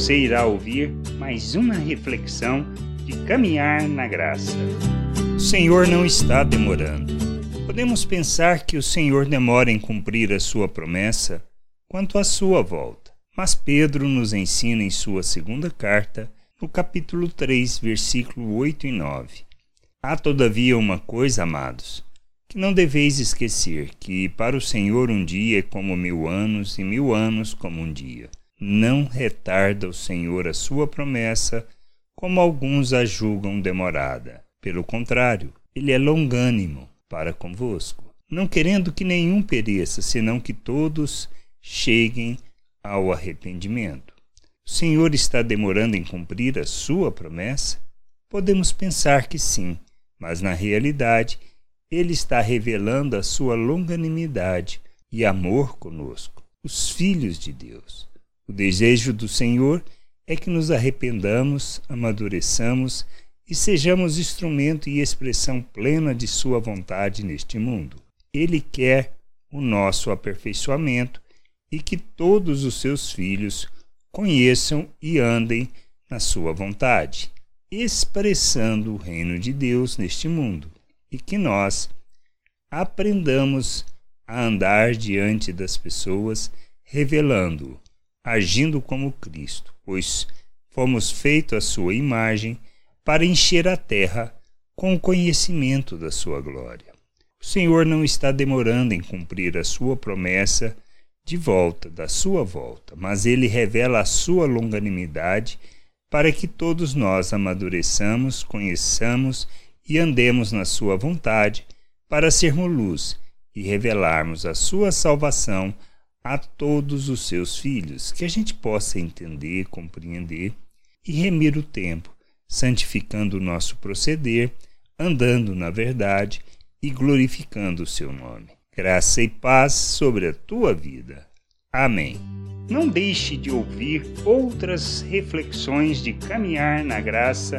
você irá ouvir mais uma reflexão de caminhar na graça. O Senhor não está demorando. Podemos pensar que o Senhor demora em cumprir a sua promessa quanto à sua volta. Mas Pedro nos ensina em sua segunda carta, no capítulo 3, versículo 8 e 9. Há todavia uma coisa, amados, que não deveis esquecer, que para o Senhor um dia é como mil anos e mil anos como um dia. Não retarda o Senhor a sua promessa, como alguns a julgam demorada. Pelo contrário, ele é longânimo para convosco, não querendo que nenhum pereça, senão que todos cheguem ao arrependimento. O Senhor está demorando em cumprir a sua promessa? Podemos pensar que sim, mas na realidade ele está revelando a sua longanimidade e amor conosco, os filhos de Deus. O desejo do Senhor é que nos arrependamos, amadureçamos e sejamos instrumento e expressão plena de Sua vontade neste mundo. Ele quer o nosso aperfeiçoamento e que todos os seus filhos conheçam e andem na Sua vontade, expressando o reino de Deus neste mundo, e que nós aprendamos a andar diante das pessoas, revelando-o, agindo como Cristo, pois fomos feitos à Sua imagem para encher a terra com o conhecimento da sua glória. O Senhor não está demorando em cumprir a sua promessa de volta, da sua volta, mas ele revela a sua longanimidade para que todos nós amadureçamos, conheçamos e andemos na sua vontade, para sermos luz e revelarmos a sua salvação a todos os seus filhos, que a gente possa entender, compreender e remir o tempo santificando o nosso proceder, andando na verdade e glorificando o seu nome. Graça e paz sobre a tua vida. Amém. Não deixe de ouvir outras reflexões de caminhar na graça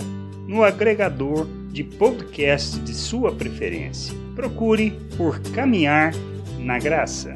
no agregador de podcast de sua preferência. Procure por Caminhar na Graça.